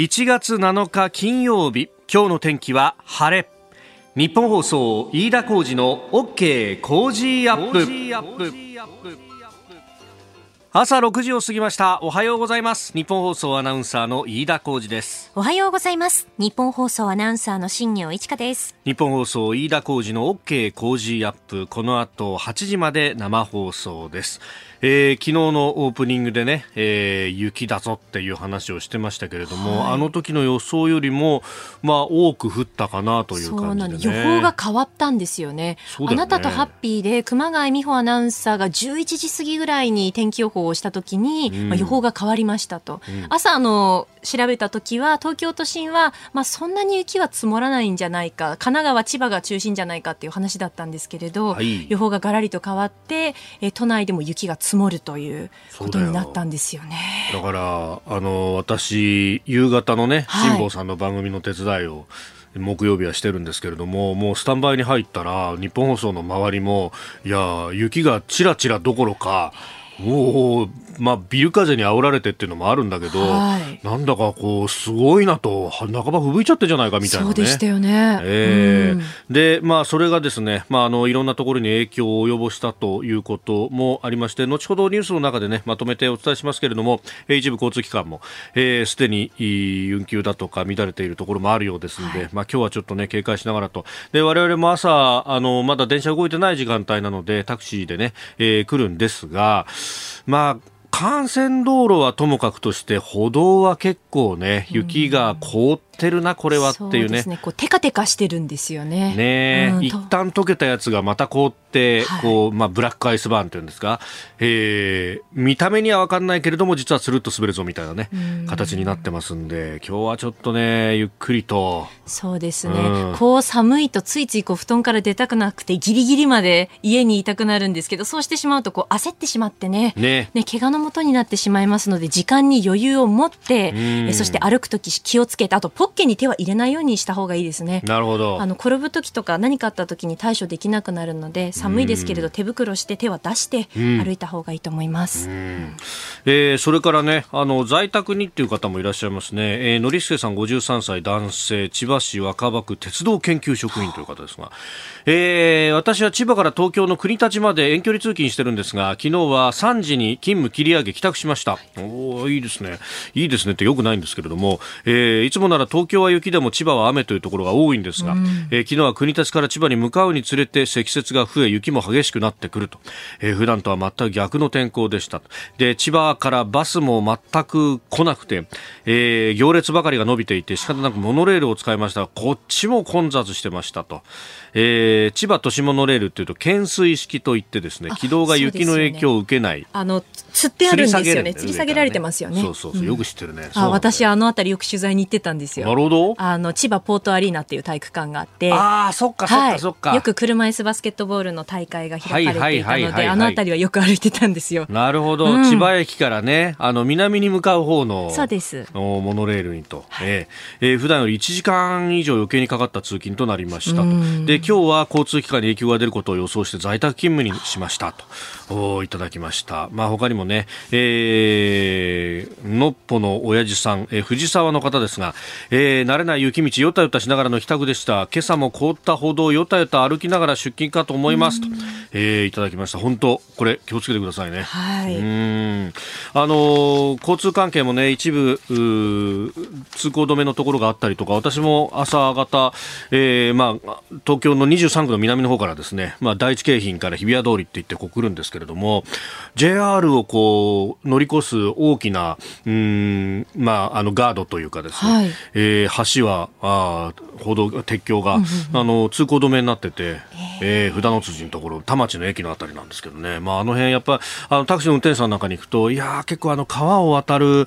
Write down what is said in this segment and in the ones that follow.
1月7日金曜日今日の天気は晴れ。日本放送飯田浩二の OK 工事アップ。朝6時を過ぎました。おはようございます。日本放送アナウンサーの飯田浩二です。おはようございます。日本放送アナウンサーの新業一華です。日本放送飯田浩二の OK 工事アップ。この後8時まで生放送ですえー、昨日のオープニングでね、えー、雪だぞっていう話をしてましたけれども、はい、あの時の予想よりも、まあ、多く降ったかなという感じで、ね、予報が変わったんですよね、ね、あなたとハッピーで熊谷美穂アナウンサーが11時過ぎぐらいに天気予報をした時に、うん、まあ、予報が変わりましたと、うん、朝あの調べた時は東京都心は、まあ、そんなに雪は積もらないんじゃないか神奈川千葉が中心じゃないかっていう話だったんですけれど、はい、予報ががらりと変わって、え都内でも雪が積もるということになったんですよね。だからあの私夕方のね辛坊さんの番組の手伝いを、木曜日はしてるんですけれども、もうスタンバイに入ったら、日本放送の周りも、いや、雪がちらちらどころか、もう、まあ、ビル風に煽られてっていうのもあるんだけど、はい、なんだかこう、すごいなと、半ば吹雪いちゃってじゃないかみたいな、ね、そうでしたよね。えー、うん、で、まあ、それがですね、まあ、あの、いろんなところに影響を及ぼしたということもありまして、後ほどニュースの中でね、まとめてお伝えしますけれども、一部交通機関も、えー、すでに運休だとか乱れているところもあるようですので、はい、まあ、今日はちょっとね、警戒しながらと。で、我々も朝、あの、まだ電車動いてない時間帯なので、タクシーでね、えー、来るんですが、まあ、幹線道路はともかくとして歩道は結構ね雪が凍ってるなこれはっていうね。うね。こうテカテカしてるんですよね。ね、うん、一旦溶けたやつがまた凍って、はい、こうまあブラックアイスバーンっていうんですか、えー、見た目には分かんないけれども実はスルッと滑るぞみたいなね形になってますんで今日はちょっとねゆっくりと。そうですね。うん、こう寒いとついついこう布団から出たくなくてギリギリまで家にいたくなるんですけどそうしてしまうとこう焦ってしまってね。ね。ね怪我のもとになってしまいますので時間に余裕を持って、えそして歩くとき気をつけてあとポッケに手は入れないようにした方がいいですね。なるほど。あの転ぶ時とか何かあった時に対処できなくなるので寒いですけれど手袋して手は出して歩いた方がいいと思います。えー、それからねあの在宅にっていう方もいらっしゃいますね。えー、のりすけさん53歳男性千葉市若葉区鉄道研究職員という方ですが、えー、私は千葉から東京の国立まで遠距離通勤してるんですが昨日は3時に勤務切り上げ帰宅しました。おいいですねいいですねってよくないんですけれども、えー、いつもなら東京は雪でも千葉は雨というところが多いんですが、うん、えー、昨日は国立から千葉に向かうにつれて積雪が増え雪も激しくなってくると、えー、普段とは全く逆の天候でした。で千葉からバスも全く来なくて、えー、行列ばかりが伸びていて仕方なくモノレールを使いましたがこっちも混雑してましたと。えー、千葉都市モノレールというと懸垂式といってですね軌道が雪の影響を受けない、ね、あの吊ってあるんですよね。吊り下げられてますよね。そうそうそう、よく知ってるね、あ私あの辺りよく取材に行ってたんですよなるほど。あの千葉ポートアリーナっていう体育館があってああそっかそっかそっか、よく車椅子バスケットボールの大会が開かれていたのであの辺りはよく歩いてたんですよ。なるほど、うん、千葉駅からねあの南に向かう方のそうです。モノレールにと、はい、えー、えー、普段より1時間以上余計にかかった通勤となりましたと。で今日は交通機関に影響が出ることを予想して在宅勤務にしましたと。いただきました。まあ他にもね、えー、のっぽの親父さん、えー、藤沢の方ですが、えー、慣れない雪道よたよたしながらの帰宅でした。今朝も凍った歩道よたよた歩きながら出勤かと思いますと、えー、いただきました。本当これ気をつけてくださいね。はい。うん。あのー、交通関係もね、一部通行止めのところがあったりとか、私も朝方、えー、まあ東京の23区の南の方からですね、まあ、第一京浜から日比谷通りって言ってこう来るんですけれども JR をこう乗り越す大きなうん、まあ、あのガードというかですね、はい、えー、橋はあ歩道鉄橋が、うんうんうん、あの通行止めになってて、えー、札の辻のところ田町の駅のあたりなんですけどね、まあ、あの辺やっぱあのタクシーの運転手さんなんかに行くといや結構あの川を渡る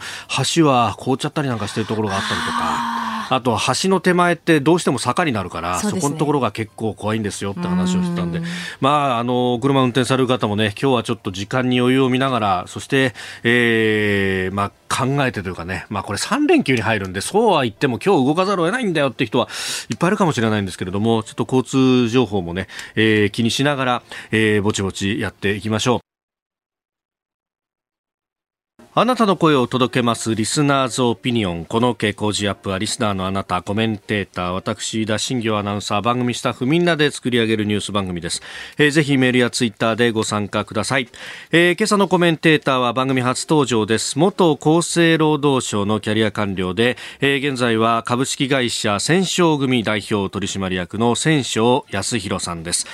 橋は凍っちゃったりなんかしてるところがあったりとか。あと橋の手前ってどうしても坂になるから、そ、ね,、このところが結構怖いんですよって話をしてたんで、まあ、あの、車運転される方もね、今日はちょっと時間に余裕を見ながら、そして、えー、まあ、考えてというかね、まあこれ3連休に入るんで、そうは言っても今日動かざるを得ないんだよって人はいっぱいいるかもしれないんですけれども、ちょっと交通情報もね、えー、気にしながら、えー、ぼちぼちやっていきましょう。あなたの声を届けますリスナーズオピニオン。この傾向時アップはリスナーのあなた、コメンテーター、私、田新行アナウンサー、番組スタッフみんなで作り上げるニュース番組です。えー、ぜひメールやツイッターでご参加ください。えー、今朝のコメンテーターは番組初登場です。元厚生労働省のキャリア官僚で、えー、現在は株式会社戦勝組代表取締役の戦勝康弘さんです。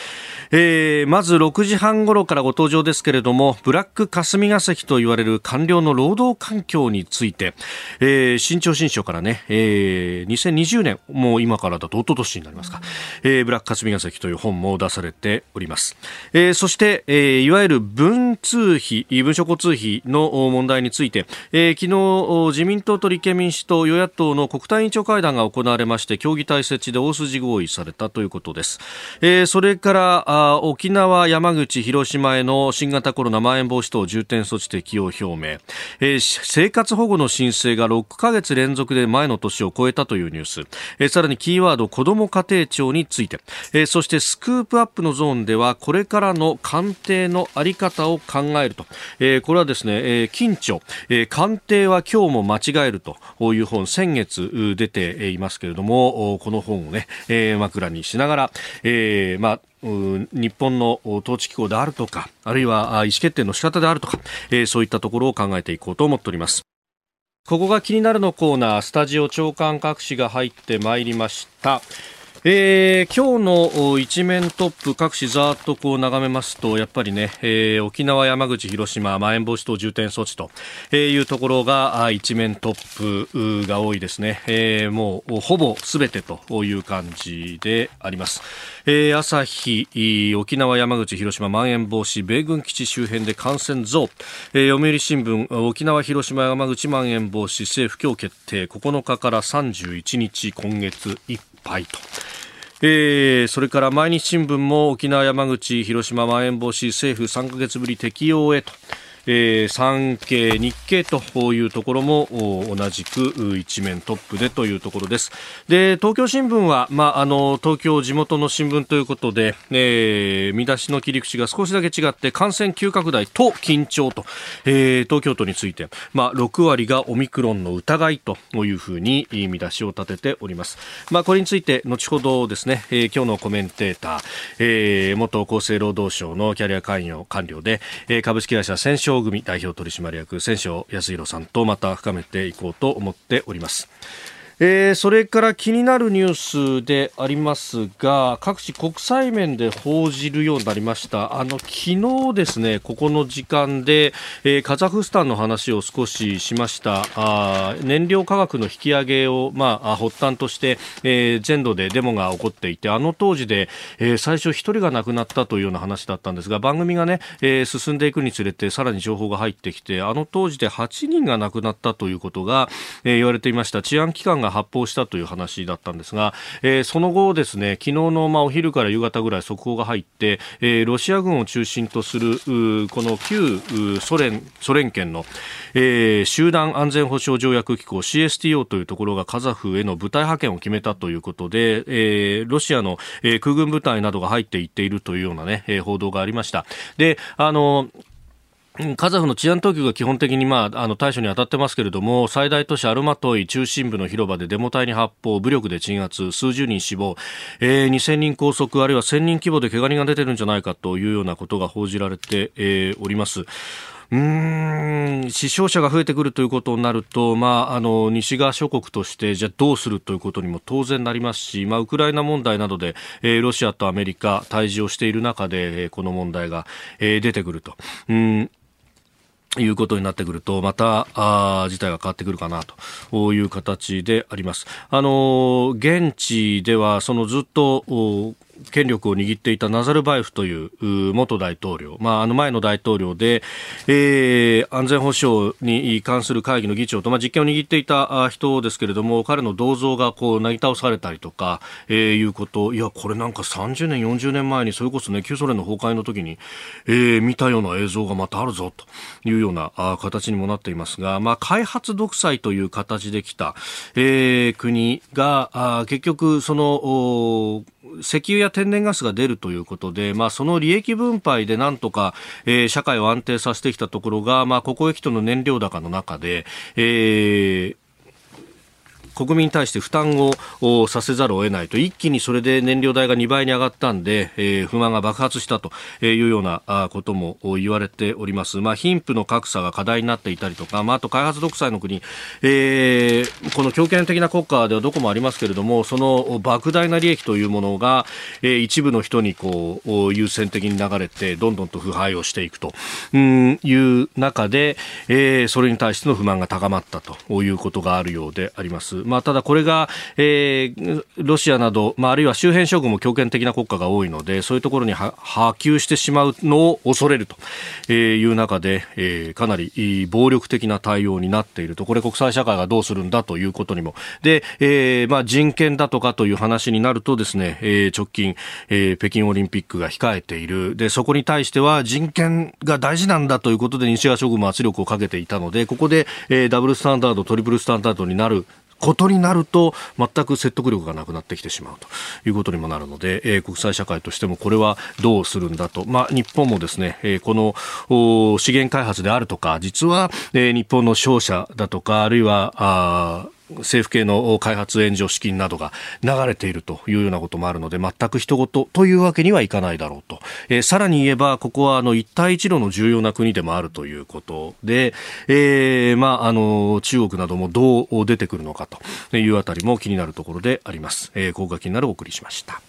えー、まず6時半頃からご登場ですけれども、ブラック霞が関と言われる官僚の労働環境について、えー、新潮新書からね、えー、2020年、もう今からだと一昨年になりますか、えー、ブラック霞が関という本も出されております。えー、そして、えー、いわゆる文通費、文書交通費の問題について、えー、昨日、自民党と立憲民主党、与野党の国対委員長会談が行われまして、協議体設置で大筋合意されたということです。えー、それから、沖縄、山口、広島への新型コロナまん延防止等重点措置適用表明、えー、生活保護の申請が6ヶ月連続で前の年を超えたというニュース、えー、さらにキーワード子ども家庭庁について、えー、そしてスクープアップのゾーンではこれからの官邸のあり方を考えると、えー、これはですね、えー、近所、えー、官邸は今日も間違えるという本先月出ていますけれどもこの本をね、えー、枕にしながら、えーまあ日本の統治機構であるとか、あるいは意思決定の仕方であるとか、えー、そういったところを考えていこうと思っております。ここが気になるのコーナー、スタジオ長官各紙が入ってまいりました。えー、今日の一面トップ各紙ざーっとこう眺めますとやっぱりね、えー、沖縄、山口、広島まん延防止等重点措置というところが一面トップが多いですね、えー、もうほぼすべてという感じであります、えー、朝日沖縄、山口、広島まん延防止米軍基地周辺で感染増、えー、読売新聞沖縄、広島、山口まん延防止政府今日決定9日から31日今月いっぱいと。えー、それから毎日新聞も沖縄、山口、広島まん延防止政府3ヶ月ぶり適用へと。えー、産経、日経というところも同じく一面トップでというところです。で、東京新聞は、まあ、あの、東京地元の新聞ということで、えー、見出しの切り口が少しだけ違って、感染急拡大と緊張と、えー、東京都について、まあ、6割がオミクロンの疑いというふうに見出しを立てております。まあ、これについて、後ほどですね、えー、今日のコメンテーター、えー、元厚生労働省のキャリア関与官僚で、えー、株式会社戦勝組代表取締役千正康弘さんとまた深めていこうと思っております。えー、それから気になるニュースでありますが各地国際面で報じるようになりました。あの昨日ですねここの時間で、えー、カザフスタンの話を少ししました。あ燃料価格の引き上げを、まあ、発端として、えー、全土でデモが起こっていてあの当時で、えー、最初1人が亡くなったというような話だったんですが番組がね、えー、進んでいくにつれてさらに情報が入ってきてあの当時で8人が亡くなったということが、えー、言われていました。治安機関がが発砲したという話だったんですが、えー、その後ですね昨日のまあお昼から夕方ぐらい速報が入って、えー、ロシア軍を中心とするこの旧ソ連ソ連圏の、えー、集団安全保障条約機構 CSTO というところがカザフへの部隊派遣を決めたということで、えー、ロシアの、空軍部隊などが入っていっているというようなね、報道がありました。で、あのカザフの治安当局が基本的に、まあ、あの対処に当たってますけれども最大都市アルマトイ中心部の広場でデモ隊に発砲武力で鎮圧数十人死亡、えー、2000人拘束あるいは1000人規模で怪我人が出てるんじゃないかというようなことが報じられて、えー、おります。うん死傷者が増えてくるということになると、まあ、あの西側諸国としてじゃどうするということにも当然なりますし、まあ、ウクライナ問題などで、えー、ロシアとアメリカ対峙をしている中で、えー、この問題が、えー、出てくると。うんいうことになってくると、また、あ事態が変わってくるかなという形であります。あの、現地では、そのずっと、権力を握っていたナザルバエフという元大統領、まあ、あの前の大統領で、えー、安全保障に関する会議の議長と、まあ、実権を握っていた人ですけれども彼の銅像がこうなぎ倒されたりとか、えー、いうこと。いやこれなんか30年、40年前にそれこそ、ね、旧ソ連の崩壊の時に、えー、見たような映像がまたあるぞというようなあ形にもなっていますが、まあ、開発独裁という形できた、えー、国があ結局その石油や天然ガスが出るということで、まあ、その利益分配でなんとか、えー、社会を安定させてきたところが、まあ、ここへきての燃料高の中で、えー、国民に対して負担をさせざるを得ないと一気にそれで燃料代が2倍に上がったんで、えー、不満が爆発したというようなことも言われております。まあ、貧富の格差が課題になっていたりとか、まあ、あと開発独裁の国、えー、この強権的な国家ではどこもありますけれども、その莫大な利益というものが、えー、一部の人にこう優先的に流れて、どんどんと腐敗をしていくという中で、えー、それに対しての不満が高まったということがあるようであります。まあ、ただこれが、えー、ロシアなど、まあ、あるいは周辺諸国も強権的な国家が多いので、そういうところに波及してしまうのを恐れるという中で、えー、かなり暴力的な対応になっていると、これ国際社会がどうするんだということにも。で、えー、まあ、人権だとかという話になるとですね、えー、直近、えー、北京オリンピックが控えている。で、そこに対しては人権が大事なんだということで西側諸国も圧力をかけていたので、ここで、えー、ダブルスタンダード、トリプルスタンダードになることになると全く説得力がなくなってきてしまうと。いうことにもなるので、えー、国際社会としてもこれはどうするんだと、まあ、日本もですね、えー、この資源開発であるとか実は、えー、日本の商社だとかあるいはあ政府系の開発援助資金などが流れているというようなこともあるので全く人事というわけにはいかないだろうと、えー、さらに言えばここはあの一帯一路の重要な国でもあるということで、えー、まあ、あの中国などもどう出てくるのかというあたりも気になるところであります。えー、ここが気になるお送りしました。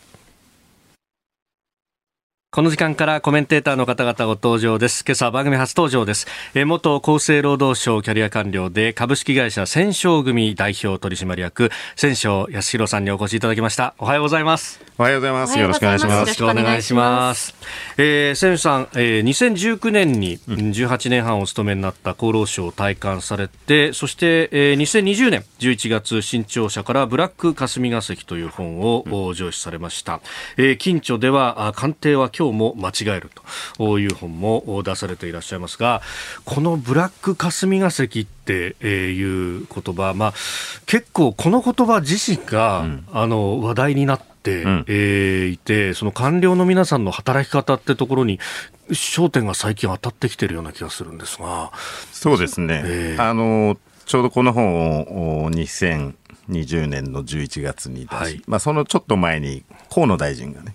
この時間からコメンテーターの方々ご登場です。今朝番組初登場です。え元厚生労働省キャリア官僚で株式会社戦勝組代表取締役戦勝康弘さんにお越しいただきました。おはようございます。おはようございます。よろしくお願いします。よろしくお願いします。えー、戦勝さん、えー、2019年に18年半お勤めになった厚労省を退官されて、そして、えー、2020年11月新潮社からブラック霞が関という本を、うん、上司されました。えー、近所では官邸は今日も間違えるという本も出されていらっしゃいますがこのブラック霞が関っていう言葉、まあ、結構この言葉自身が、うん、あの話題になって、うん、えー、いてその官僚の皆さんの働き方ってところに焦点が最近当たってきてるような気がするんですが。そうですね、えー、あのちょうどこの本を2000 20年の11月に出し、はい、まあ、そのちょっと前に河野大臣がね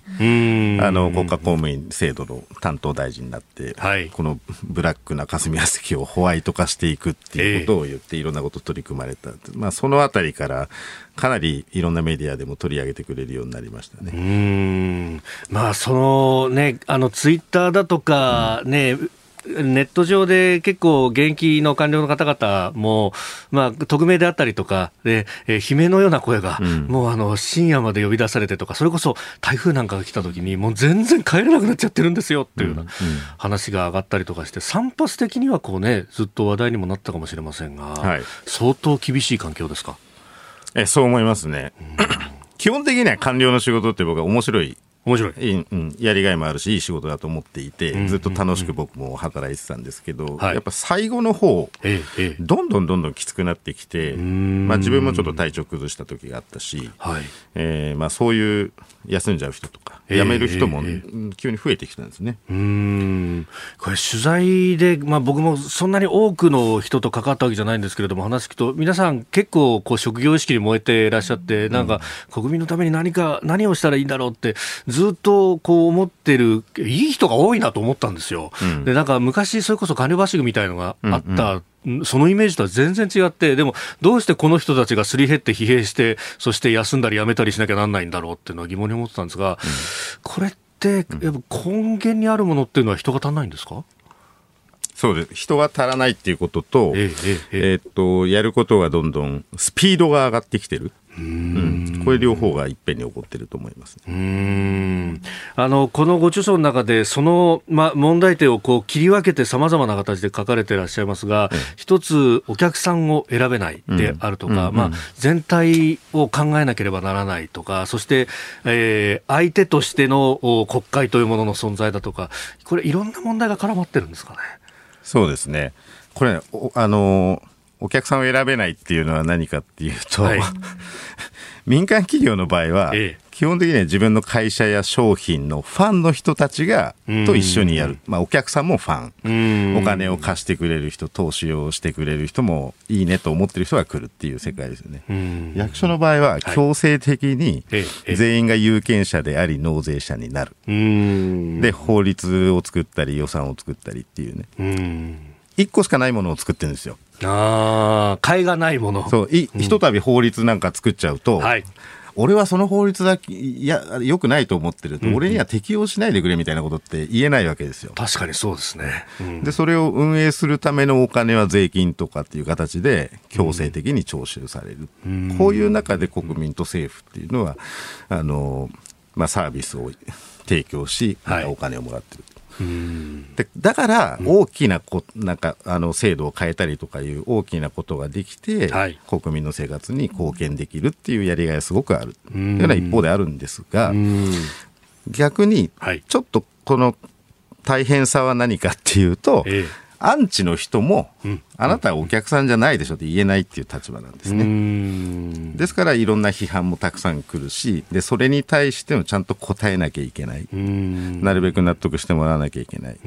あの国家公務員制度の担当大臣になって、はい、このブラックな霞が関をホワイト化していくっていうことを言って、いろんなこと取り組まれた、まあ、そのあたりからかなりいろんなメディアでも取り上げてくれるようになりましたね。うん。まあそのねあのツイッターだとかね、うんネット上で結構現役の官僚の方々も、まあ、匿名であったりとかで、えー、悲鳴のような声が、うん、もうあの深夜まで呼び出されてとかそれこそ台風なんかが来た時にもう全然帰れなくなっちゃってるんですよっていうような話が上がったりとかして散発的にはこうねずっと話題にもなったかもしれませんが、はい、相当厳しい環境ですか？えそう思いますね。基本的には官僚の仕事って僕は面白い面白い、うん、やりがいもあるしいい仕事だと思っていて、ずっと楽しく僕も働いてたんですけど、やっぱ最後の方、ええ、どんどんどんどんきつくなってきて、まあ、自分もちょっと体調崩した時があったし、はい。えーまあ、そういう休んじゃう人とか、辞める人も、急に増えてきたんですね。うんこれ取材で、まあ、僕もそんなに多くの人と関わったわけじゃないんですけれども話聞くと皆さん結構こう職業意識に燃えていらっしゃってなんか国民のために何か何をしたらいいんだろうってずっとこう思ってる、いい人が多いなと思ったんですよ。うん、で、なんか昔それこそ官僚バッシングみたいのがあった。うんうん、そのイメージとは全然違って、でも、どうしてこの人たちがすり減って疲弊して、そして休んだり辞めたりしなきゃなんないんだろうっていうのは疑問に思ってたんですが、うん、これって、やっぱ根源にあるものっていうのは人が足んないんですか？そうです。人が足らないっていうことと,、ええ。えー、っとやることがどんどんスピードが上がってきてる。うん、これ両方がいっぺんに起こってると思います、ね、あのこのご著書の中でその、ま、問題点をこう切り分けてさまざまな形で書かれていらっしゃいますが、一つお客さんを選べないであるとか、まあ、全体を考えなければならないとかそして、えー、相手としての国会というものの存在だとかこれいろんな問題が絡まってるんですかね？そうですね。これ、あの、お客さんを選べないっていうのは何かっていうと、はい、民間企業の場合は、ええ、基本的には自分の会社や商品のファンの人たちがと一緒にやる、まあ、お客さんもファン、お金を貸してくれる人、投資をしてくれる人もいいねと思ってる人が来るっていう世界ですよね。役所の場合は強制的に全員が有権者であり納税者になる。で、法律を作ったり予算を作ったりっていうね。一個しかないものを作ってるんですよ。ああ、買いがないもの。そう、い、ひとたび法律なんか作っちゃうと、はい、俺はその法律だけ、いや、良くないと思ってると、うん、俺には適用しないでくれみたいなことって言えないわけですよ。確かにそうですね。うん、で、それを運営するためのお金は税金とかっていう形で強制的に徴収される。うん、こういう中で国民と政府っていうのは、あの、まあ、サービスを提供し、はい、お金をもらってる。でだから大きなこなんかあの制度を変えたりとかいう大きなことができて、はい、国民の生活に貢献できるっていうやりがいがすごくある。というような一方であるんですが逆にちょっとこの大変さは何かっていうと、ええアンチの人も、あなたはお客さんじゃないでしょって言えないっていう立場なんですね。ですからいろんな批判もたくさん来るしでそれに対してもちゃんと答えなきゃいけない。なるべく納得してもらわなきゃいけない。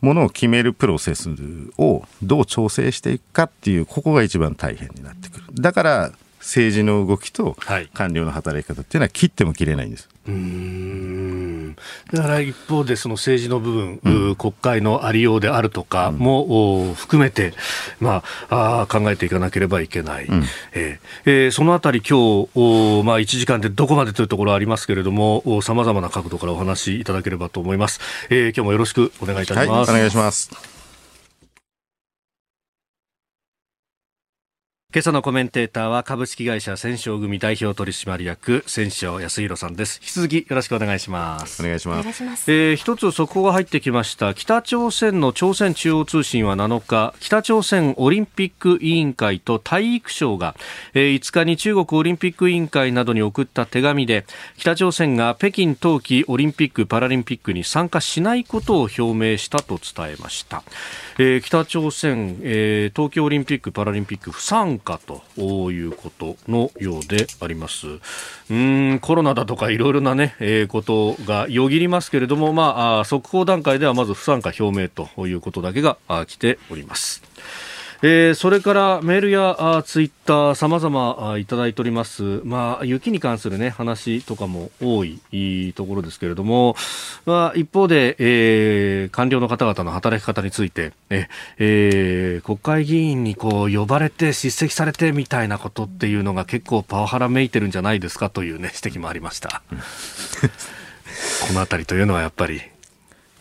ものを決めるプロセスをどう調整していくかっていうここが一番大変になってくる。だから政治の動きと官僚の働き方っていうのは切っても切れないんです。うんだから一方でその政治の部分、うん、国会のありようであるとかも、うん、含めて、まあ、あ考えていかなければいけない、うん、えー、えー、そのあたり今日まあ、1時間でどこまでというところありますけれどもさまざまな角度からお話しいただければと思います、えー、今日もよろしくお願いいたします、はい、お願いします今朝のコメンテーターは株式会社戦勝組代表取締役戦勝康弘さんです。引き続きよろしくお願いします。お願いします。えー、一つ速報が入ってきました。北朝鮮の朝鮮中央通信は7日北朝鮮オリンピック委員会と体育省が、えー、5日に中国オリンピック委員会などに送った手紙で北朝鮮が北京冬季オリンピック・パラリンピックに参加しないことを表明したと伝えました、えー、北朝鮮、えー、東京オリンピック・パラリンピック不参加ということのようであります。うんコロナだとかいろいろなね、えー、ことがよぎりますけれども、まあ、速報段階ではまず不参加表明ということだけが来ております。えー、それからメールやあツイッターさまざまいただいております、まあ、雪に関する、ね、話とかも多いところですけれども、まあ、一方で、えー、官僚の方々の働き方について、ええー、国会議員にこう呼ばれて叱責されてみたいなことっていうのが結構パワハラめいてるんじゃないですかという、ね、指摘もありました。このあたりというのはやっぱり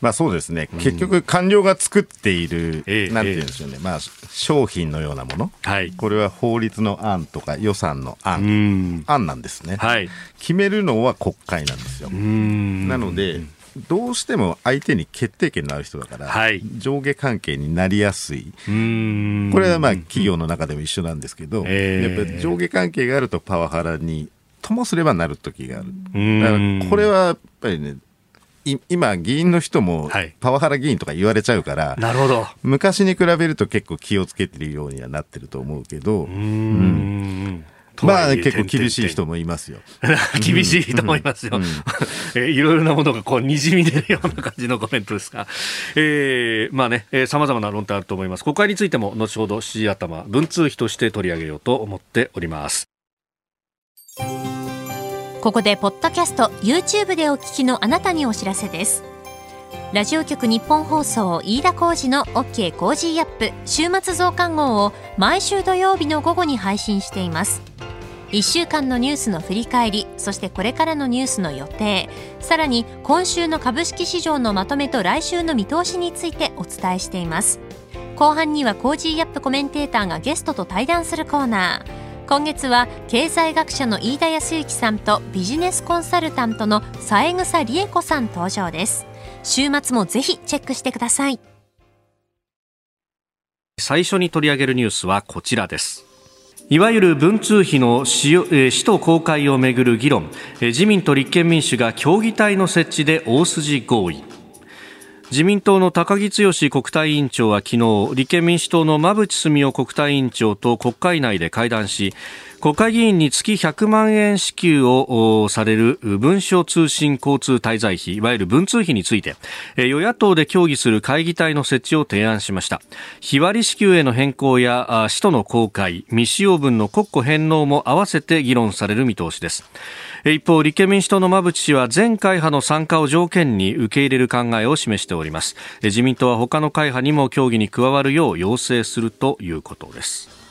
まあそうですね、うん、結局、官僚が作っている、えー、なんていうんですよね、えー、まあ、商品のようなもの、はい、これは法律の案とか予算の案、案なんですね、はい、決めるのは国会なんですよ。なので、どうしても相手に決定権のある人だから、はい、上下関係になりやすい、これはまあ企業の中でも一緒なんですけど、えー、やっぱり上下関係があるとパワハラにともすればなる時がある。だからこれはやっぱりね今、議員の人もパワハラ議員とか言われちゃうから、はい、なるほど昔に比べると結構気をつけてるようにはなってると思うけど、うん、まあ結構厳しい人もいますよ。厳しい人もいますよ。えいろいろなものがこうにじみ出るような感じのコメントですが、えー、まあね、さまざまな論点あると思います。国会についても後ほど7時頭、文通費として取り上げようと思っております。ここでポッドキャスト YouTube でお聞きのあなたにお知らせです。ラジオ局日本放送飯田浩二の OK コージーアップ週末増刊号を毎週土曜日の午後に配信しています。1週間のニュースの振り返りそしてこれからのニュースの予定さらに今週の株式市場のまとめと来週の見通しについてお伝えしています。後半には Cozy up コメンテーターがゲストと対談するコーナー。今月は経済学者の飯田康之さんとビジネスコンサルタントの三枝理恵子さん登場です。週末もぜひチェックしてください。最初に取り上げるニュースはこちらです。いわゆる文通費の使途公開をめぐる議論。自民と立憲民主が協議体の設置で大筋合意。自民党の高木剛国対委員長は昨日立憲民主党の馬淵澄夫国対委員長と国会内で会談し国会議員に月100万円支給をされる文書通信交通滞在費、いわゆる文通費について、与野党で協議する会議体の設置を提案しました。日割り支給への変更や使途の公開、未使用分の国庫返納も合わせて議論される見通しです。一方、立憲民主党の馬淵氏は全会派の参加を条件に受け入れる考えを示しております。自民党は他の会派にも協議に加わるよう要請するということです。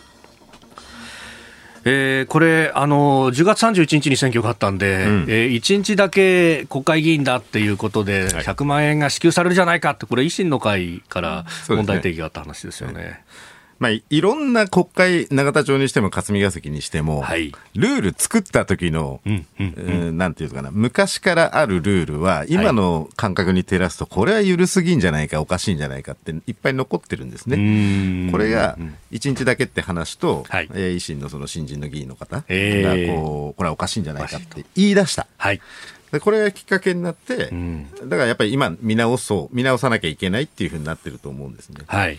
えー、これ、あの10月31日に選挙があったんで、うん、えー、1日だけ国会議員だっていうことで、100万円が支給されるじゃないかって、これ、維新の会から問題提起があった話ですよね。まあ、いろんな国会、永田町にしても霞が関にしても、はい、ルール作った時の、うんうんうん、なんていうかな、昔からあるルールは、今の感覚に照らすと、これは緩すぎんじゃないか、おかしいんじゃないかっていっぱい残ってるんですね。これが、1日だけって話と、はい、えー、維新のその新人の議員の方が、こう、これはおかしいんじゃないかって言い出した。はい。でこれがきっかけになって、うん、だからやっぱり今見直そう、見直さなきゃいけないっていうふうになってると思うんですね。はい。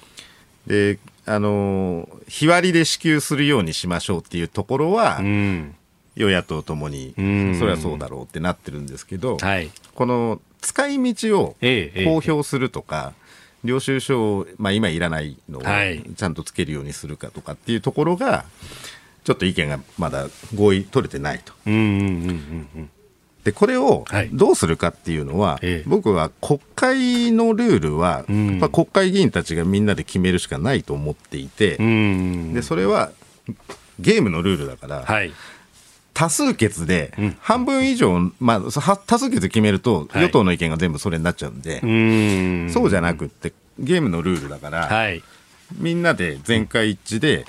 で、あの日割りで支給するようにしましょうっていうところは、うん、与野党ともに、それはそうだろうってなってるんですけど、はい、この使い道を公表するとか、ええ、領収書を、まあ、今いらないのをちゃんとつけるようにするかとかってい。うところが、ちょっと意見がまだ合意取れてないと。うんうんうんうんでこれをどうするかっていうのは、はい、僕は国会のルールは、うん、国会議員たちがみんなで決めるしかないと思っていて、うん、でそれはゲームのルールだから、はい、多数決で半分以上、まあ、多数決で決めると、与党の意見が全部それになっちゃうんで、はい、そうじゃなくってゲームのルールだから、みんなで全会一致で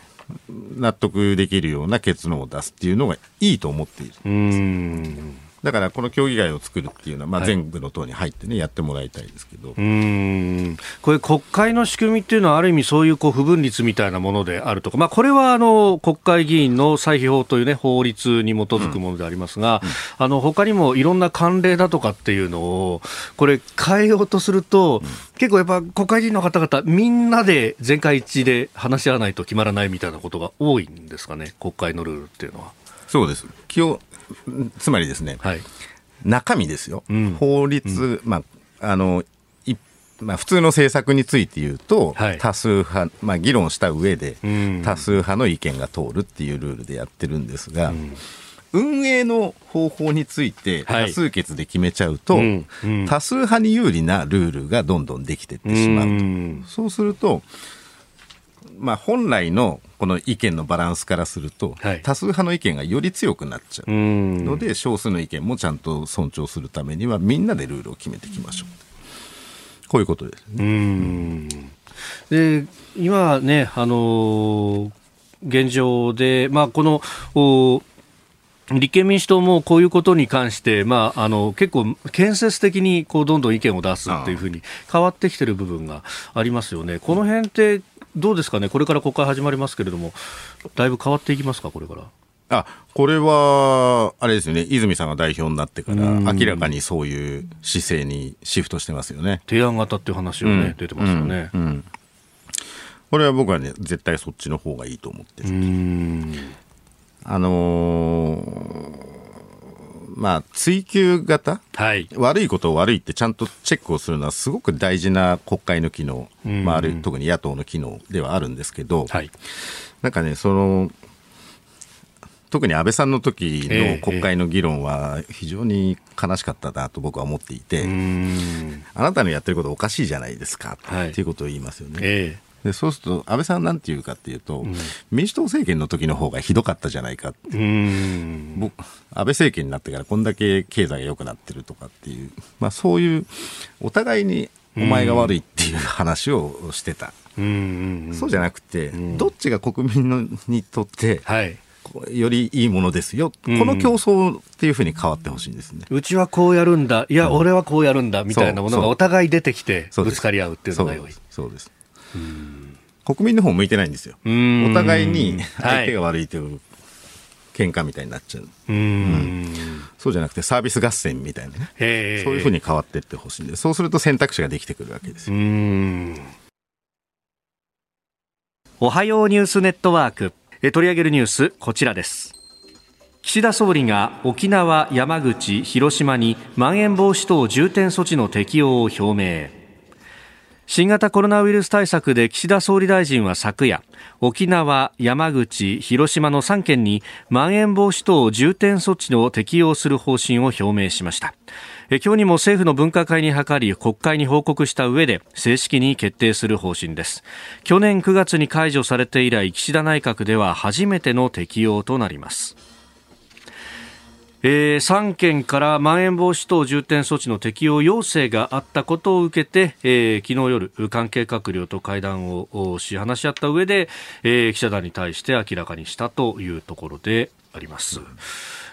納得できるような結論を出すっていうのがいいと思っている。だからこの協議会を作るっていうのは、まあ、全部の党に入ってね、やってもらいたいですけど。うん。これ、国会の仕組みっていうのは、ある意味、そういうこう不分率みたいなものであるとか、まあ、これはあの国会議員の歳費法という、ね、法律に基づくものでありますが、うん。うん、あの他にもいろんな慣例だとかっていうのを、これ、変えようとすると、うん、結構やっぱ国会議員の方々、みんなで全会一致で話し合わないと決まらないみたいなことが多いんですかね、国会のルールっていうのは。そうです基本つまりですね、はい、中身ですよ、うん、法律、うん、まああのまあ、普通の政策について言うと、はい、多数派、まあ、議論した上で、多数派の意見が通るっていうルールでやってるんですが、うん、運営の方法について多数決で決めちゃうと、はい、多数派に有利なルールがどんどんできていってしまうと。そうするとまあ、本来のこの意見のバランスからすると、はい、多数派の意見がより強くなっちゃうので、少数の意見もちゃんと尊重するためには、みんなでルールを決めていきましょう。こういうことですね。うんで今ね、あのー、現状で、まあ、この立憲民主党もこういうことに関して、まあ、あの結構、建設的にこうどんどん意見を出すっていうふうに変わってきてる部分がありますよね。この辺ってどうですかね、これから国会始まりますけれども、だいぶ変わっていきますか、これから。あこれは、あれですよね、泉さんが代表になってから、明らかにそういう姿勢にシフトしてますよね。提案型っていう話をね、うん、出てますよね。うん、うん、これは僕はね、絶対そっちの方がいいと思ってる。あのーまあ、追及型、はい、悪いことを悪いってちゃんとチェックをするのはすごく大事な国会の機能、まあ、ある特に野党の機能ではあるんですけど、はい、なんかね、その、特に安倍さんの時の国会の議論は非常に悲しかったなと僕は思っていて、あなたのやってることおかしいじゃないですか、はい、っていうことを言いますよね。えーでそうすると安倍さんなんていうかっていうと、うん、民主党政権の時の方がひどかったじゃないかって、安倍政権になってからこんだけ経済が良くなってるとかっていう、まあ、そういうお互いにお前が悪いっていう話をしてた、そうじゃなくて、どっちが国民のにとって、はい。よりいいものですよ、この競争っていうふうに変わってほしいんですね、うちはこうやるんだ、いや、俺はこうやるんだ。みたいなものがお互い出てきて、ぶつかり合うっていうのが良い。そうです国民の方向いてないんですよ。お互いに相手が悪いという喧嘩みたいになっちゃう。うん、そうじゃなくてサービス合戦みたいなね。そういうふうに変わっていってほしいんで、そうすると選択肢ができてくるわけですよ。おはようニュースネットワーク。取り上げるニュースこちらです岸田総理が沖縄、山口、広島にまん延防止等重点措置の適用を表明新型コロナウイルス対策で岸田総理大臣は昨夜沖縄、山口、広島の3県にまん延防止等重点措置を適用する方針を表明しました。今日にも政府の分科会に諮り国会に報告した上で正式に決定する方針です。去年9月に解除されて以来岸田内閣では初めての適用となります。えー、3県からまん延防止等重点措置の適用要請があったことを受けて、えー、昨日夜関係閣僚と会談をし話し合った上で、えー、記者団に対して明らかにしたというところであります。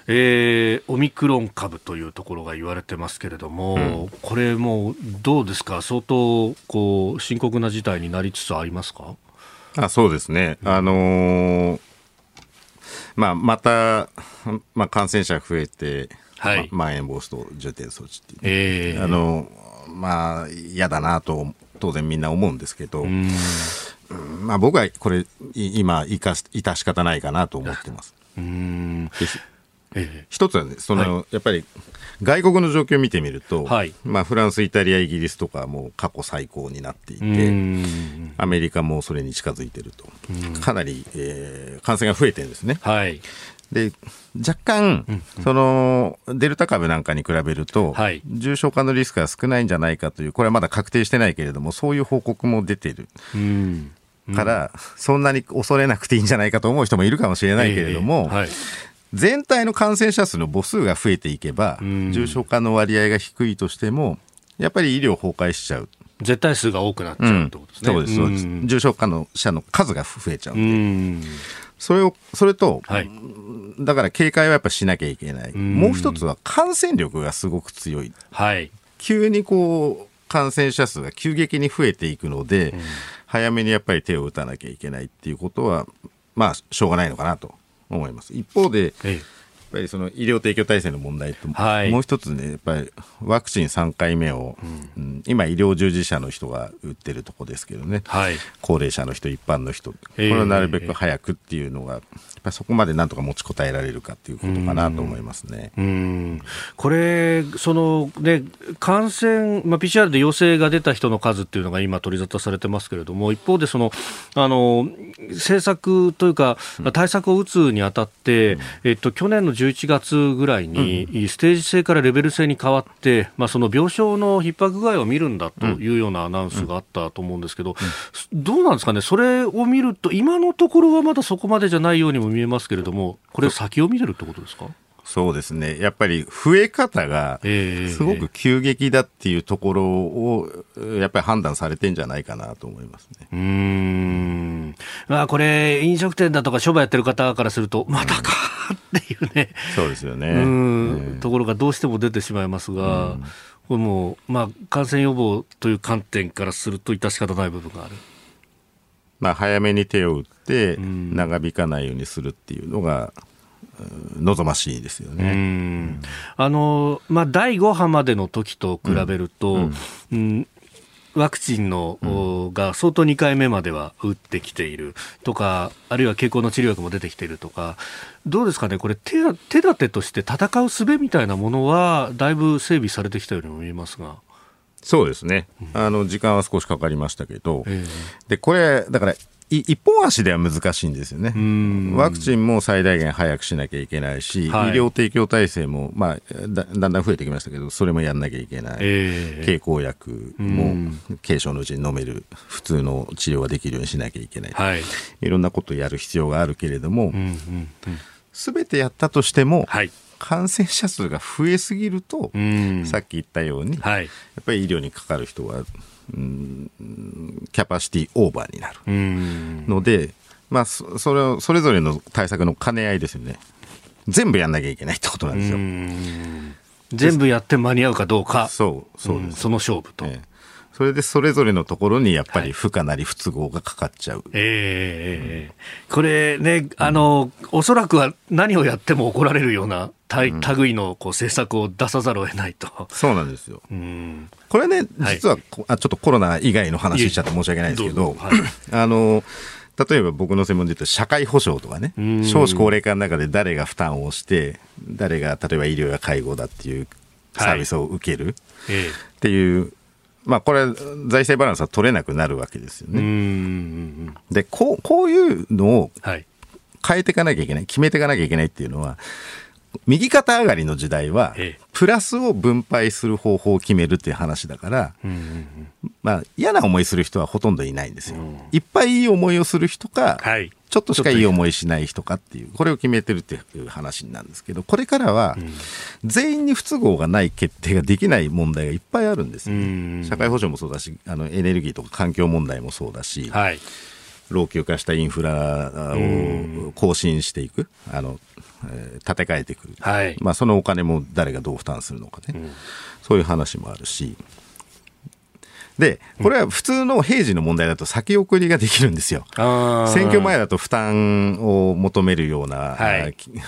えー、オミクロン株というところが言われてますけれども、うん、これもどうですか、相当こう深刻な事態になりつつありますか？あそうですね、あのー、まあ、また、まあ、感染者増えて、はい、ままん延防止等重点措置っていう、えー、あのまあ嫌だなと当然みんな思うんですけど、まあ、僕はこれ今生かし致し方ないかなと思ってます。うんえ一つはね、その、はい、やっぱり外国の状況を見てみると、はい、まあ、フランス、イタリア、イギリスとかも過去最高になっていて、アメリカもそれに近づいていると、かなり、えー、感染が増えてるんですね。はい、で若干、うんうん、そのデルタ株なんかに比べると、はい、重症化のリスクが少ないんじゃないかという、これはまだ確定してないけれども、そういう報告も出てる。うん。から、そんなに恐れなくていいんじゃないかと思う人もいるかもしれないけれども、えーはい、全体の感染者数の母数が増えていけば、重症化の割合が低いとしても、やっぱり医療崩壊しちゃう。絶対数が多くなっちゃうってことですね。そうです、そうです。重症化の者の数が増えちゃうんで。それを、それと、はい、だから警戒はやっぱしなきゃいけない。もう一つは感染力がすごく強い。はい。急にこう、感染者数が急激に増えていくので、早めにやっぱり手を打たなきゃいけないっていうことは、まあ、しょうがないのかなと思います。一方で、ええ。っぱりその医療提供体制の問題と、はい、もう一つね、やっぱりワクチン3回目を、うん、今、医療従事者の人が打ってるとこですけどね、はい、高齢者の人、一般の人、これをなるべく早くっていうのが、やっぱりそこまでなんとか持ちこたえられるかっていうことかなと思いますね。うん、これ、そのね、感染、まあ、PCR で陽性が出た人の数っていうのが今、取り沙汰されてますけれども、一方でその、あの政策というか、対策を打つにあたって、うん、えっと、去年の11月ぐらいに、ステージ制からレベル制に変わって、まあ、その病床の逼迫具合を見るんだというようなアナウンスがあったと思うんですけど、どうなんですかね、それを見ると、今のところはまだそこまでじゃないようにも見えますけれども、これ、先を見てるってことですか？そうですね。やっぱり増え方がすごく急激だっていうところをやっぱり判断されてんじゃないかなと思いますね。うん。まあこれ飲食店だとか商売やってる方からするとまたかっていうね。そうですよね。うん、ところがどうしても出てしまいますが、これもまあ感染予防という観点からすると致し方ない部分がある。まあ早めに手を打って長引かないようにするっていうのが、望ましいですよね。あのまあ、第5波までの時と比べると、うん。うん、ワクチンの、うん、が相当2回目までは打ってきているとか、あるいは経口の治療薬も出てきているとか、どうですかね、これ手、手立てとして戦う術みたいなものは、だいぶ整備されてきたようにも見えますが。そうですね、あの時間は少しかかりましたけど、えー、でこれ、だから一本足では難しいんですよね。ワクチンも最大限早くしなきゃいけないし、はい、医療提供体制も、まあだ、だんだん増えてきましたけど、それもやんなきゃいけない。えー、経口薬も軽症のうちに飲める、普通の治療ができるようにしなきゃいけない。はい、いろんなことをやる必要があるけれども、すべ、てやったとしても、はい感染者数が増えすぎると、さっき言ったように、はい、やっぱり医療にかかる人はキャパシティオーバーになる。ので、まあ、それをそれぞれの対策の兼ね合いですよね。全部やんなきゃいけないってことなんですよ。全部やって間に合うかどうか、そうそうです、その勝負と。ええ。それでそれぞれのところにやっぱり不可なり不都合がかかっちゃう。はい、ええー、これね、あの、うん、おそらくは何をやっても怒られるような類のこう政策を出さざるを得ないと。そうなんですよ。うん、これね、実は、はい、あちょっとコロナ以外の話しちゃって申し訳ないですけど、はい、あの、例えば僕の専門で言うと社会保障とかね、少子高齢化の中で誰が負担をして、誰が例えば医療や介護だっていうサービスを受けるっていう、はい、まあこれ財政バランスは取れなくなるわけですよね。でこうこういうのを変えていかなきゃいけない決めていかなきゃいけないっていうのは右肩上がりの時代は、プラスを分配する方法を決めるっていう話だから、まあ、嫌な思いする人はほとんどいないんですよ。いっぱいいい思いをする人か、ちょっとしかいい思いしない人かっていう、これを決めてるっていう話なんですけど、これからは、全員に不都合がない決定ができない問題がいっぱいあるんですよ、ね、社会保障もそうだし、あのエネルギーとか環境問題もそうだし、はい。老朽化したインフラを更新していく、あのえー、建て替えていく、はい、まあ、そのお金も誰がどう負担するのかね、うん、そういう話もあるし。で、これは普通の平時の問題だと先送りができるんですよ。選挙前だと負担を求めるような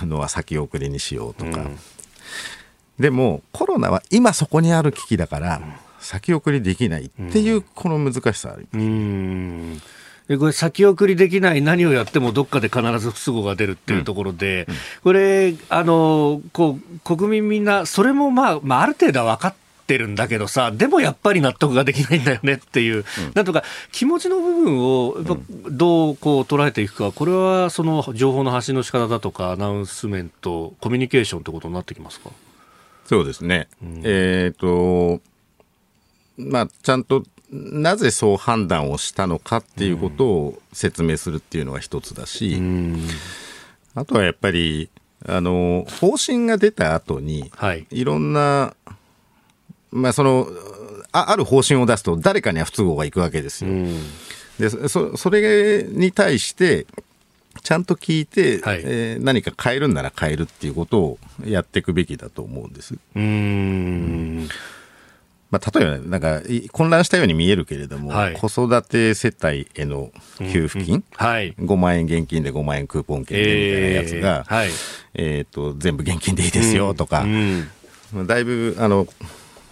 のは先送りにしようとか。うん、でもコロナは今そこにある危機だから先送りできないっていうこの難しさあります。うんこれ先送りできない何をやってもどっかで必ず不都合が出るっていうところで、うんうん、これあのこう国民みんなそれも、まあ、まあある程度は分かってるんだけどさでもやっぱり納得ができないんだよねっていう、うん、なんとか気持ちの部分をやっぱどうこう捉えていくかこれはその情報の発信の仕方だとかアナウンスメントコミュニケーションってことになってきますか？そうですね、えっ、ー、とまあ、ちゃんとなぜそう判断をしたのかっていうことを説明するっていうのが一つだし、うん、あとはやっぱり、あの、方針が出た後に、はい、いろんな、まあその、あある方針を出すと誰かには不都合がいくわけですよ。うん、でそそれに対してちゃんと聞いて、はい、えー、何か変えるんなら変えるっていうことをやっていくべきだと思うんです。うんうんまあ、例えば、なんか混乱したように見えるけれども、はい、子育て世帯への給付金、うんうんはい、5万円現金で5万円クーポン券でみたいなやつが、えーはい、えーと全部現金でいいですよとか、うんうん、だいぶあの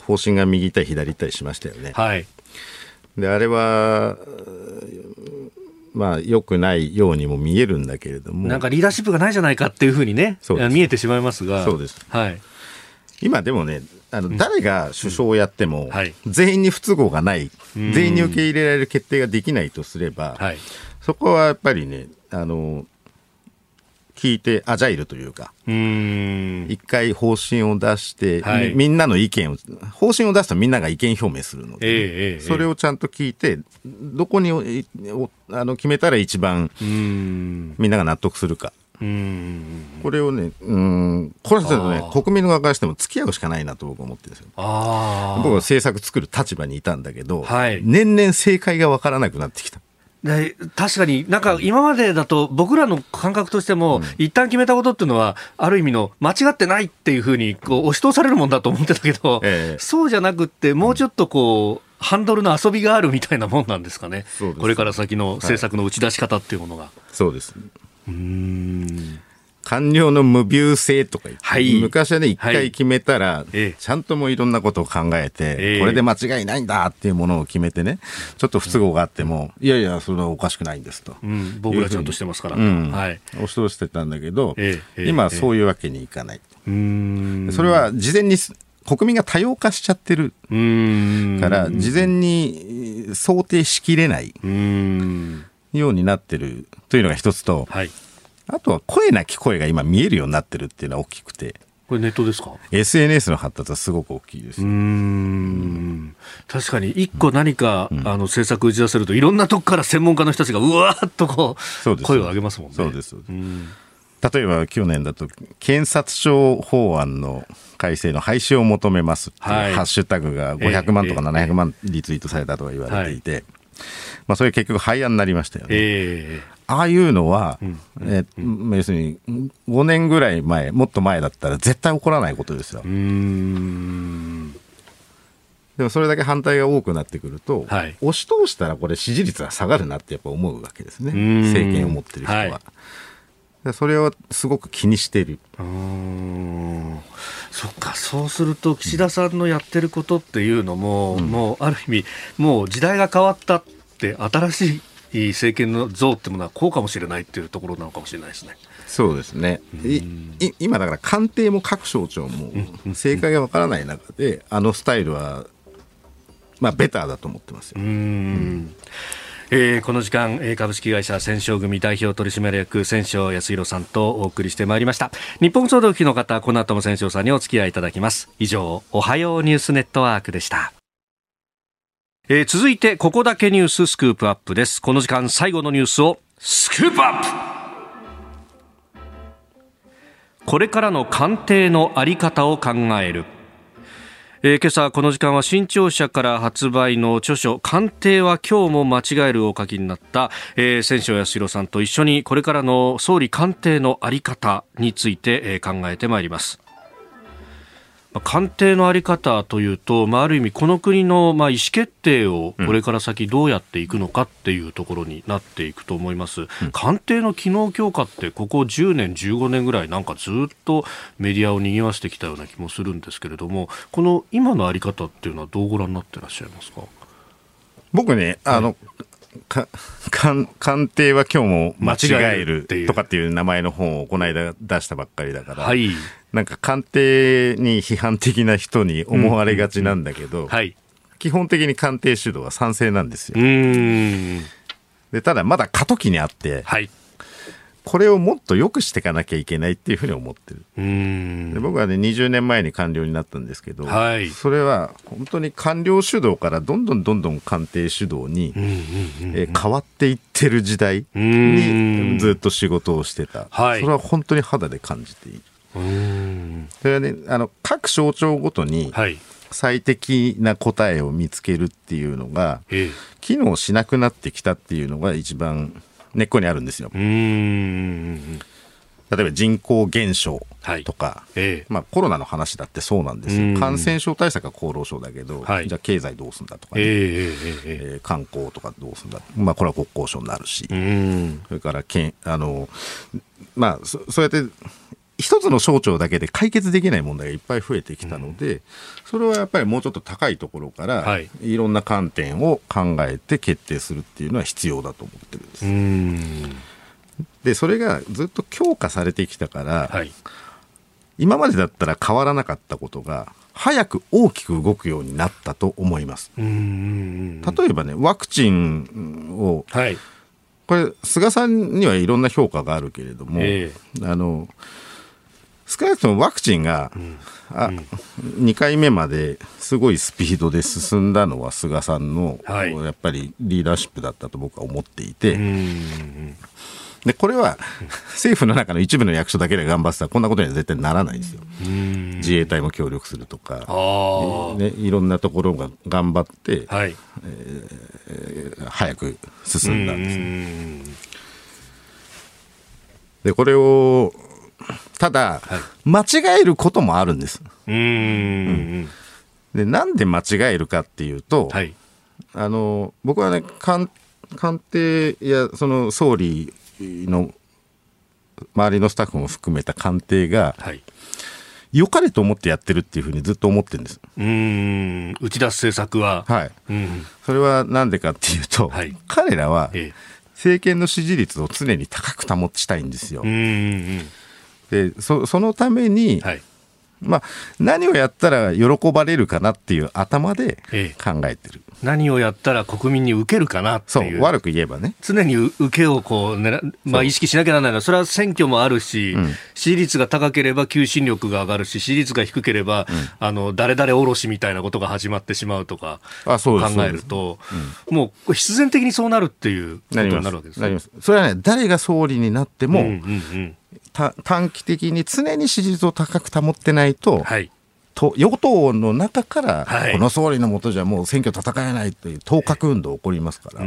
方針が右行ったり左行ったりしましたよね。はい、であれはまあ、良くないようにも見えるんだけれども。なんかリーダーシップがないじゃないかっていうふうにね、見えてしまいますが。そうです。はい。今でもね、あの誰が首相をやっても、全員に不都合がない、全員に受け入れられる決定ができないとすれば、そこはやっぱりね、あの聞いてアジャイルというか、一回方針を出して、はい、みんなの意見を、方針を出すとみんなが意見表明するので、えー、それをちゃんと聞いて、どこにあの決めたら一番みんなが納得するか。これをね、うん、これはね、国民の側からしても付き合うしかないなと僕は思ってるんですよ。僕は政策作る立場にいたんだけど、はい、年々正解が分からなくなってきた。で確かに、なんか今までだと、僕らの感覚としても、うん、一旦決めたことっていうのは、ある意味の間違ってないっていうふうにこう押し通されるもんだと思ってたけど、ええ、そうじゃなくって、もうちょっとこう、ハンドルの遊びがあるみたいなもんなんですかね、これから先の政策の打ち出し方っていうものが。はい、そうです。うん官僚の無病性とかはい、昔はね、一回決めたら、はい、ちゃんともいろんなことを考えて、えー、これで間違いないんだっていうものを決めてね、ちょっと不都合があっても、うん、いやいや、それはおかしくないんですと。うん、僕らちゃんとしてますから。うん、はい。押し通してたんだけど、えー、今はそういうわけにいかない。えー、それは事前に国民が多様化しちゃってる。から、事前に想定しきれない。ようになってるというのが一つと、はいあとは声なき声が今見えるようになってるっていうのは大きくて。これネットですか ?SNS の発達はすごく大きいです。うん確かに一個何か、うん、あの政策打ち出せるといろんなとこから専門家の人たちがうわーっとこう声を上げますもんね。そうです。例えば去年だと検察庁法案の改正の廃止を求めますっていうハッシュタグが500万とか700万リツイートされたとか言われていて、まあ、それ結局廃案になりましたよね。えーああいうのは、うん、えー、要するに5年ぐらい前、もっと前だったら絶対起こらないことですよ。でもそれだけ反対が多くなってくると、はい、押し通したらこれ支持率が下がるなってやっぱ思うわけですね。政権を持ってる人は。はいそれをすごく気にしている。そっか、そうすると岸田さんのやってることっていうのも、うん、もうある意味、もう時代が変わったって、新しい政権の像ってものはこうかもしれないっていうところなのかもしれないですね。そうですね、い今だから官邸も各省庁も正解がわからない中で、あのスタイルは、まあ、ベターだと思ってますよ。うん。えー、この時間株式会社戦勝組代表取締役戦勝康弘さんとお送りしてまいりました。日本総動機の方この後も戦勝さんにお付き合いいただきます。以上おはようニュースネットワークでしたえー、続いてここだけニューススクープアップです。この時間最後のニュースをスクープアップ!これからの官邸のあり方を考える。えー、今朝この時間は新潮社から発売の著書官邸は今日も間違えるお書きになった、えー、千正康弘さんと一緒にこれからの総理官邸のあり方について、えー、考えてまいります。官邸の在り方というと、まあ、ある意味、この国の、まあ、意思決定をこれから先どうやっていくのかっていうところになっていくと思います、うん、官邸の機能強化って、ここ10年、15年ぐらい、なんかずっとメディアを賑わしてきたような気もするんですけれども、この今の在り方っていうのは、どうご覧になってらっしゃいますか？僕ね、あの、か官官邸は今日も間違えるとかっていう名前の本をこの間出したばっかりだから、はい、なんか官邸に批判的な人に思われがちなんだけど、はい、基本的に官邸主導は賛成なんですよ。でただまだ過渡期にあって、はい、これをもっと良くしていかなきゃいけないっていうふうに思ってる。で僕はね20年前に官僚になったんですけど、はい、それは本当に官僚主導からどんどんどんどん官邸主導に、え変わっていってる時代にずっと仕事をしてた、はい、それは本当に肌で感じている。それはねあの各省庁ごとに、最適な答えを見つけるっていうのが、機能しなくなってきたっていうのが一番根っこにあるんですよ。例えば人口減少とか、はいえ。まあ、コロナの話だってそうなんですよ、感染症対策は厚労省だけど、はい、じゃあ経済どうすんだとか、ね、えー、えー、観光とかどうすんだ、まあ、これは国交省になるし、それからけんあの、まあそ、そうやって一つの省庁だけで解決できない問題がいっぱい増えてきたので、それはやっぱりもうちょっと高いところから、はい、いろんな観点を考えて決定するっていうのは必要だと思ってるんです。で、それがずっと強化されてきたから、はい、今までだったら変わらなかったことが、早く大きく動くようになったと思います。例えばね、ワクチンを、はい、これ、菅さんにはいろんな評価があるけれども、えー、あの、少なくともワクチンが、うん、あ、うん、2回目まですごいスピードで進んだのは菅さんの、はい、やっぱりリーダーシップだったと僕は思っていて、でこれは政府の中の一部の役所だけで頑張ってたらこんなことには絶対ならないですよ。自衛隊も協力するとか、ね、いろんなところが頑張って、はい。えー、早く進んだんですね。でこれをただ、はい、間違えることもあるんです。うん、でなんで間違えるかっていうと、はい、あの僕はね官官邸やその総理の周りのスタッフも含めた官邸が、はい、良かれと思ってやってるっていうふうにずっと思ってるんです。うん。打ち出す政策は、はい、うん、それはなんでかっていうと、はい、彼らは、政権の支持率を常に高く保ちたいんですよ。うんでそそのために、はい、まあ、何をやったら喜ばれるかなっていう頭で考えてる、ええ、何をやったら国民に受けるかなっていう。悪く言えばね。常に受けをこう、ねまあ、意識しなきゃならないのはそれは選挙もあるし、うん、支持率が高ければ求心力が上がるし支持率が低ければ、うん、あの誰々おろしみたいなことが始まってしまうとか考えると、うん、もう必然的にそうなるっていうことになるわけです、ね、それはね誰が総理になっても、うんうんうん短期的に常に支持率を高く保ってないと、はい、と与党の中から、はい、この総理のもとじゃもう選挙戦えないという当確運動起こりますから。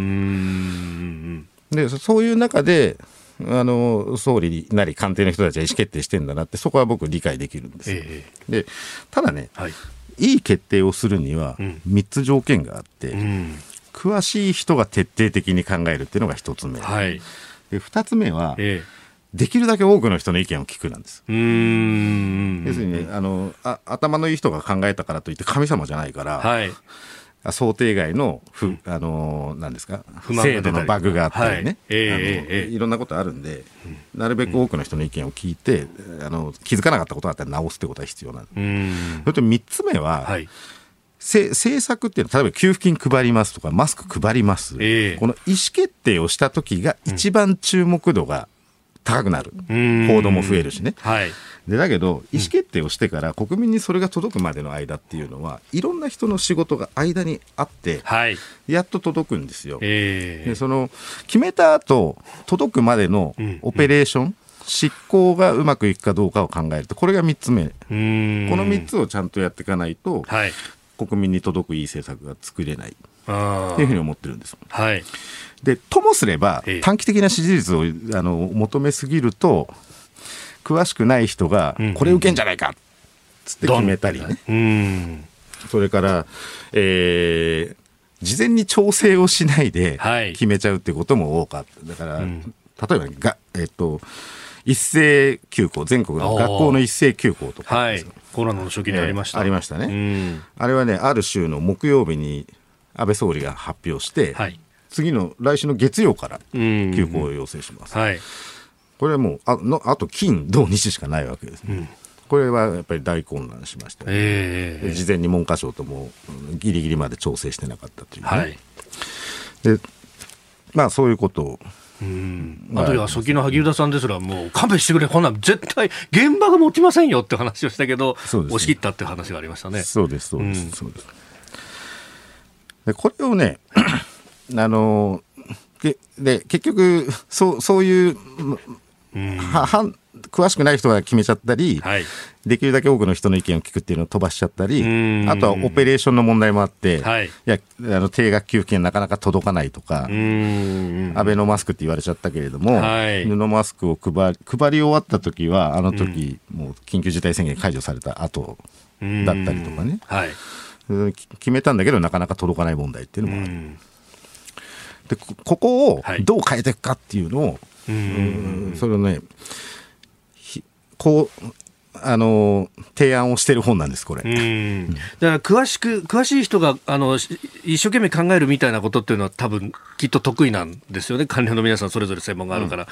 でそういう中であの総理なり官邸の人たちは意思決定してんだなってそこは僕理解できるんです、えー、でただね、はい、いい決定をするには3つ条件があって、うん、詳しい人が徹底的に考えるっていうのが1つ目、はい、で2つ目は、えーできるだけ多くの人の意見を聞くなんです。要するにね、あのあ頭のいい人が考えたからといって神様じゃないから、はい、想定外の不、あのなんですか？制度のバグがあったりね、はい。えー、いろんなことあるんで、なるべく多くの人の意見を聞いて、あの気づかなかったことがあったら直すってことは必要なんでそれと3つ目は、はい。政策っていうのは、例えば給付金配りますとか、マスク配ります、えー、この意思決定をした時が一番注目度が高くなる、報道も増えるしね。はい。でだけど、意思決定をしてから国民にそれが届くまでの間っていうのは、いろんな人の仕事が間にあって、はい、やっと届くんですよ。えー、でその決めた後届くまでのオペレーション、うんうん執行がうまくいくかどうかを考えると、これが3つ目、この3つをちゃんとやっていかないと、はい、国民に届くいい政策が作れないというふうに思ってるんです。はい、でともすれば、短期的な支持率をあの求めすぎると、詳しくない人が、これ受けんじゃないかっつって決めたりね。それから、えー、事前に調整をしないで決めちゃうってことも多かった。だから、例えばが、えっと、一斉休校、全国の学校の一斉休校とか、はい、コロナの初期にありました、えー、ありましたね、あれはね、ある週の木曜日に安倍総理が発表して、はい、次の来週の月曜から休校を要請します。はい。これはもうあのあと金土日しかないわけですね、うん、これはやっぱり大混乱しました、ね、えー、事前に文科省ともギリギリまで調整してなかったという、ね、はい、でまあそういうことをうん。あとは初期の萩生田さんですら、もう勘弁してくれ、こんなん絶対、現場が持ちませんよって話をしたけど、ね、押し切ったって話がありましたね。そうです、そうです、そうです。でこれをね、あので結局そう、そういうはは詳しくない人が決めちゃったり、はい、できるだけ多くの人の意見を聞くっていうのを飛ばしちゃったり、あとはオペレーションの問題もあって、はい、いやあの定額給付金なかなか届かないとか、安倍のマスクって言われちゃったけれども、はい、布マスクを配り配り終わった時は、あの時、もう緊急事態宣言解除された後だったりとかね、はい、決めたんだけど、なかなか届かない問題っていうのもある。でここをどう変えていくかっていうのを、うんそれをねこうあの提案をしてる本なんです、これ。だから詳しく詳しい人があの一生懸命考えるみたいなことっていうのは多分きっと得意なんですよね、官僚の皆さんそれぞれ専門があるから、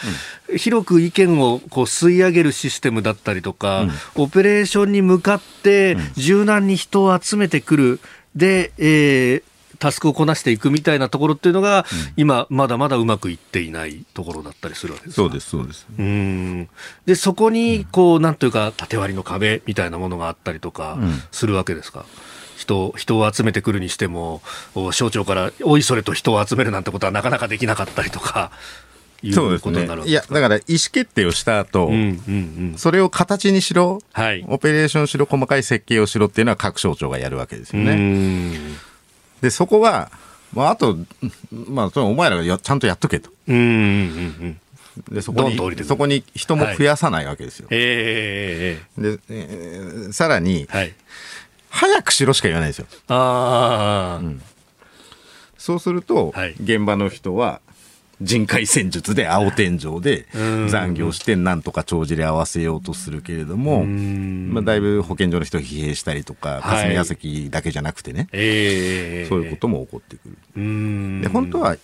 うんうん、広く意見をこう吸い上げるシステムだったりとか、うん、オペレーションに向かって柔軟に人を集めてくる。で、えー、タスクをこなしていくみたいなところっていうのが、うん、今、まだまだうまくいっていないところだったりするわけですそうです、そうです。うんで、そこに、こう、なんというか、縦割りの壁みたいなものがあったりとかするわけですか？人人を集めてくるにしても、省庁からおいそれと人を集めるなんてことはなかなかできなかったりとか。そうですね。いや、だから意思決定をした後、うんうんうん、それを形にしろ、はい、オペレーションしろ、細かい設計をしろっていうのは各省庁がやるわけですよね。で、そこは、まあ、あと、まあ、そのお前らがやちゃんとやっとけと。うんうんうんでそこにそこに人も増やさないわけですよ。はい、えー、で、えー、さらに、はい、早くしろしか言わないですよ。あうん、そうすると、はい、現場の人は人海戦術で青天井で残業してなんとか帳尻合わせようとするけれども、まあ、だいぶ保健所の人を疲弊したりとか、霞が関だけじゃなくてね、そういうことも起こってくる。で本当は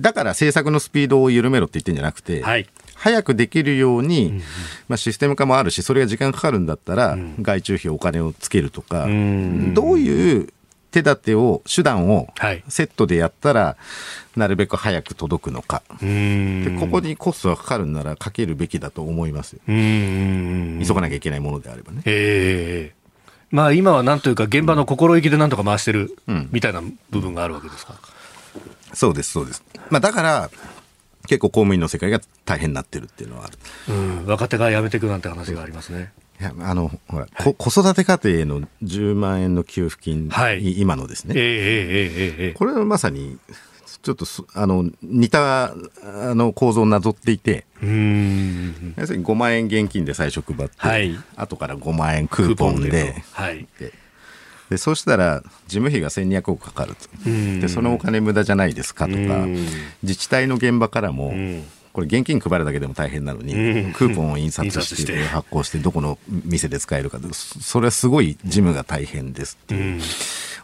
だから政策のスピードを緩めろって言ってんじゃなくて、はい、早くできるように、まあ、システム化もあるし、それが時間かかるんだったら、外注費お金をつけるとか、どういう手立てを、手段をセットでやったら、なるべく早く届くのか。で、ここにコストがかかるならかけるべきだと思いますよ。急がなきゃいけないものであればね。えーまあ、今はなんというか、現場の心意気でなんとか回してるみたいな部分があるわけですか、うん、そうです、そうです。まあ、だから、結構公務員の世界が大変になってるっていうのはある。うん、若手が辞めていくなんて話がありますね。あのほら、はい、子育て家庭への10万円の給付金、はい、今のですね、えーえーえー、これはまさにちょっとあの似たあの構造をなぞっていて、うん。要するに5万円現金で最初配って、はい、後から5万円クーポンで、はい、でそうしたら事務費が1200億かかると、でそのお金無駄じゃないですかとか、自治体の現場からも、これ現金配るだけでも大変なのに、クーポンを印刷して 発行してどこの店で使えるかそれはすごい事務が大変ですっていう、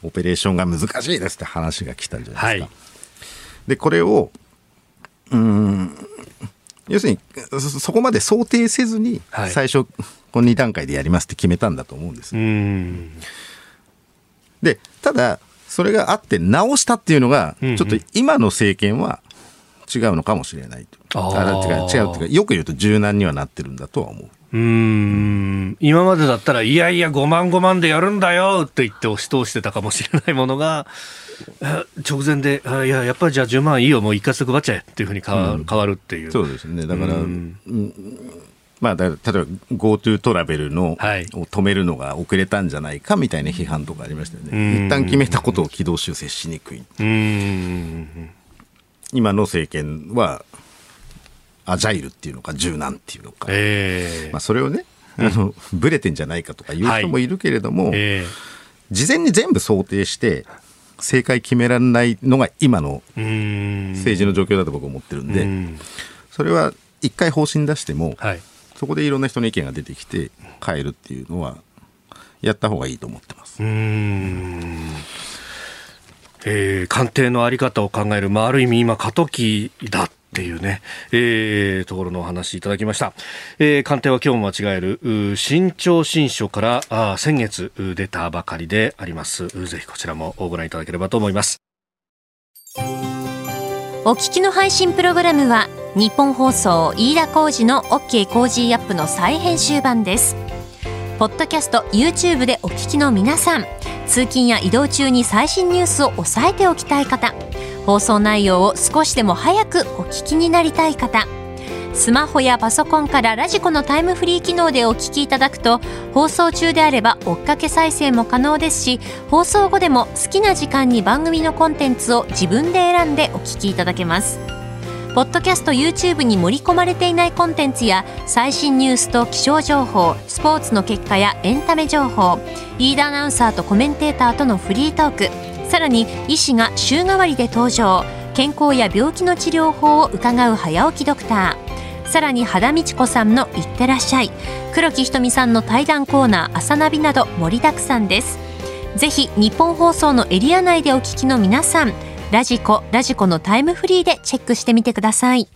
オペレーションが難しいですって話が来たじゃないですか。はい、でこれをうん要するにそこまで想定せずに最初、この2段階でやりますって決めたんだと思うんです。でただそれがあって直したっていうのが、ちょっと今の政権は違うのかもしれないと。あ違う違うっていうかよく言うと柔軟にはなってるんだとは思う。うん。今までだったら、いやいや、5万5万でやるんだよって言って押し通してたかもしれないものが、直前で、あいや、やっぱりじゃあ10万いいよ、もう一括で配っちゃえっていうふうに変わ,、変わるっていう。そうですね。だから、まあ、例えば GoTo トラベルの、はい、を止めるのが遅れたんじゃないかみたいな批判とかありましたよね。一旦決めたことを軌道修正しにくい。今の政権はアジャイルっていうのか柔軟っていうのか、えー、まあ、それをねあのブレてんじゃないかとか言う人もいるけれども、はい。えー、事前に全部想定して正解決められないのが今の政治の状況だと僕は思ってるんでそれは一回方針出しても、はい、そこでいろんな人の意見が出てきて変えるっていうのはやった方がいいと思ってます。えー、官邸の在り方を考える、まあ、ある意味今過渡期だっっていうね、えー、ところのお話いただきました。えー、官邸は今日も間違える、新潮新書からあ先月出たばかりであります。ぜひこちらもご覧いただければと思います。お聞きの配信プログラムは日本放送飯田浩司の OK コージーアップの再編集版です。ポッドキャスト YouTube でお聞きの皆さん通勤や移動中に最新ニュースを押さえておきたい方放送内容を少しでも早くお聞きになりたい方スマホやパソコンから radiko のタイムフリー機能でお聞きいただくと放送中であれば追っかけ再生も可能ですし放送後でも好きな時間に番組のコンテンツを自分で選んでお聞きいただけます。ポッドキャスト YouTube に盛り込まれていないコンテンツや最新ニュースと気象情報スポーツの結果やエンタメ情報リーダーアナウンサーとコメンテーターとのフリートークさらに医師が週替わりで登場。健康や病気の治療法を伺う早起きドクター。さらに肌道子さんの「いってらっしゃい」黒木ひとみさんの対談コーナー「朝ナビ」など盛りだくさんです。ぜひ日本放送のエリア内でお聞きの皆さんラジコラジコのタイムフリーでチェックしてみてください。